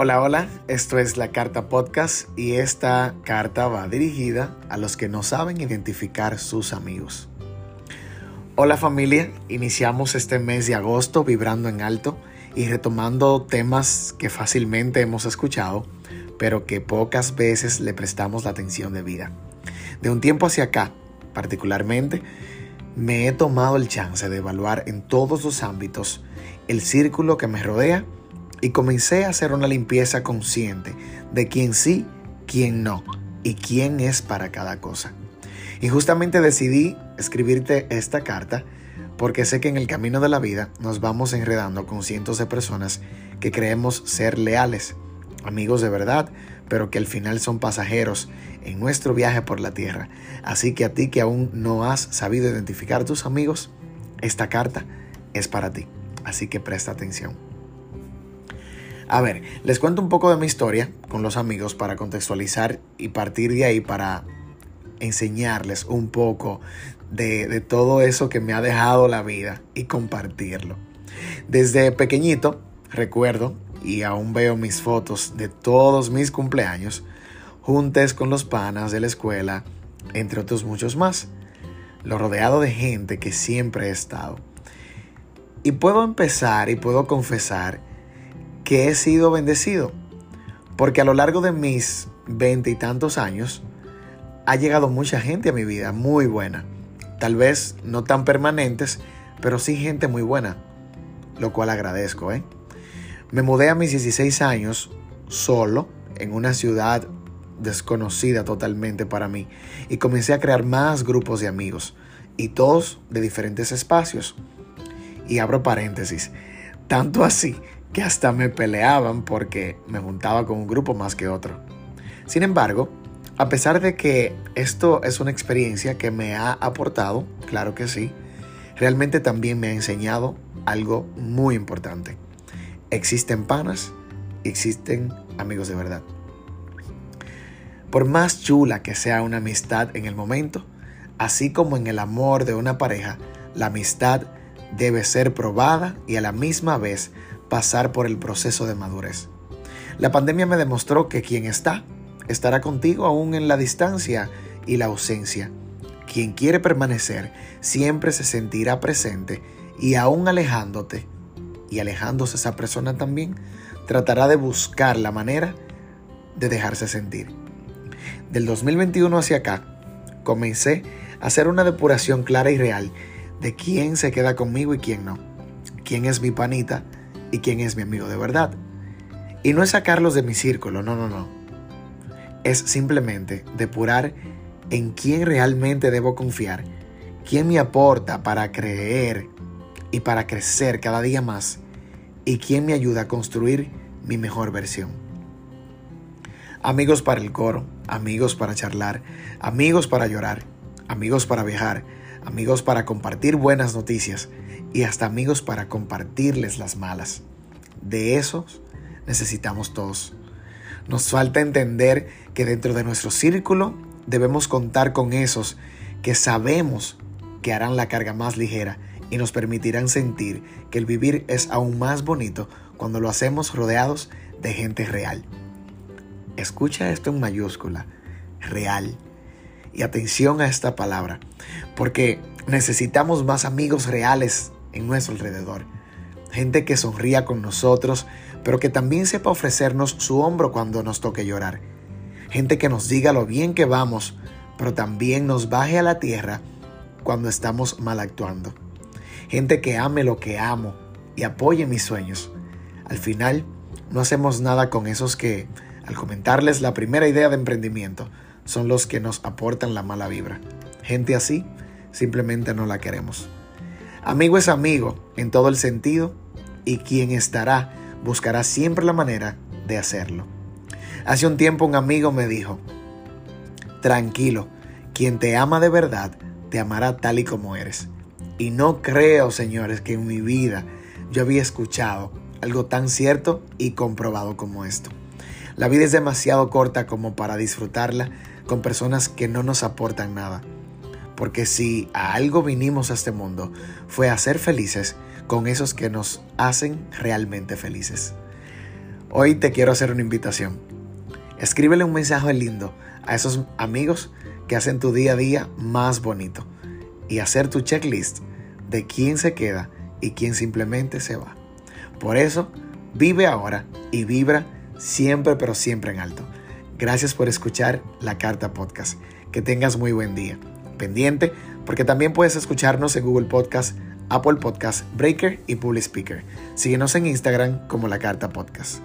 Hola, hola, esto es la Carta Podcast y esta carta va dirigida a los que no saben identificar sus amigos. Hola familia, iniciamos este mes de agosto vibrando en alto y retomando temas que fácilmente hemos escuchado, pero que pocas veces le prestamos la atención debida. De un tiempo hacia acá, particularmente, me he tomado el chance de evaluar en todos los ámbitos el círculo que me rodea y comencé a hacer una limpieza consciente de quién sí, quién no y quién es para cada cosa. Y justamente decidí escribirte esta carta porque sé que en el camino de la vida nos vamos enredando con cientos de personas que creemos ser leales, amigos de verdad, pero que al final son pasajeros en nuestro viaje por la tierra. Así que a ti que aún no has sabido identificar tus amigos, esta carta es para ti. Así que presta atención. A ver, les cuento un poco de mi historia con los amigos para contextualizar y partir de ahí para enseñarles un poco de, todo eso que me ha dejado la vida y compartirlo. Desde pequeñito, recuerdo, y aún veo mis fotos de todos mis cumpleaños, juntes con los panas de la escuela, entre otros muchos más, lo rodeado de gente que siempre he estado. Y puedo empezar y puedo confesar que he sido bendecido. Porque a lo largo de mis veinte y tantos años ha llegado mucha gente a mi vida muy buena. Tal vez no tan permanentes, pero sí gente muy buena. Lo cual agradezco, ¿eh? Me mudé a mis 16 años solo en una ciudad desconocida totalmente para mí y comencé a crear más grupos de amigos y todos de diferentes espacios. Y abro paréntesis, tanto así que hasta me peleaban porque me juntaba con un grupo más que otro. Sin embargo, a pesar de que esto es una experiencia que me ha aportado, claro que sí, realmente también me ha enseñado algo muy importante. Existen panas existen amigos de verdad. Por más chula que sea una amistad en el momento, así como en el amor de una pareja, la amistad debe ser probada y a la misma vez pasar por el proceso de madurez. La pandemia me demostró que quien está, estará contigo aún en la distancia y la ausencia. Quien quiere permanecer siempre se sentirá presente y aún alejándote y alejándose esa persona también, tratará de buscar la manera de dejarse sentir. Del 2021 hacia acá, comencé a hacer una depuración clara y real de quién se queda conmigo y quién no. Quién es mi panita y quién es mi amigo de verdad. Y no es sacarlos de mi círculo, no, no, no. Es simplemente depurar en quién realmente debo confiar, quién me aporta para creer y para crecer cada día más y quién me ayuda a construir mi mejor versión. Amigos para el coro, amigos para charlar, amigos para llorar, amigos para viajar, amigos para compartir buenas noticias y hasta amigos para compartirles las malas. De esos necesitamos todos. Nos falta entender que dentro de nuestro círculo debemos contar con esos que sabemos que harán la carga más ligera y nos permitirán sentir que el vivir es aún más bonito cuando lo hacemos rodeados de gente real. Escucha esto en mayúscula, real. Y atención a esta palabra, porque necesitamos más amigos reales en nuestro alrededor. Gente que sonría con nosotros, pero que también sepa ofrecernos su hombro cuando nos toque llorar. Gente que nos diga lo bien que vamos, pero también nos baje a la tierra cuando estamos mal actuando. Gente que ame lo que amo y apoye mis sueños. Al final, no hacemos nada con esos que, al comentarles la primera idea de emprendimiento, son los que nos aportan la mala vibra. Gente así, simplemente no la queremos. Amigo es amigo en todo el sentido y quien estará buscará siempre la manera de hacerlo. Hace un tiempo un amigo me dijo, tranquilo, quien te ama de verdad te amará tal y como eres. Y no creo, señores, que en mi vida yo había escuchado algo tan cierto y comprobado como esto. La vida es demasiado corta como para disfrutarla con personas que no nos aportan nada porque si a algo vinimos a este mundo fue a ser felices con esos que nos hacen realmente felices. Hoy te quiero hacer una invitación. Escríbele un mensaje lindo a esos amigos que hacen tu día a día más bonito y hacer tu checklist de quién se queda y quién simplemente se va. Por eso, vive ahora y vibra siempre pero siempre en alto. Gracias por escuchar la Carta Podcast. Que tengas muy buen día. Pendiente porque también puedes escucharnos en Google Podcast, Apple Podcast, Breaker y Public Speaker. Síguenos en Instagram como la Carta Podcast.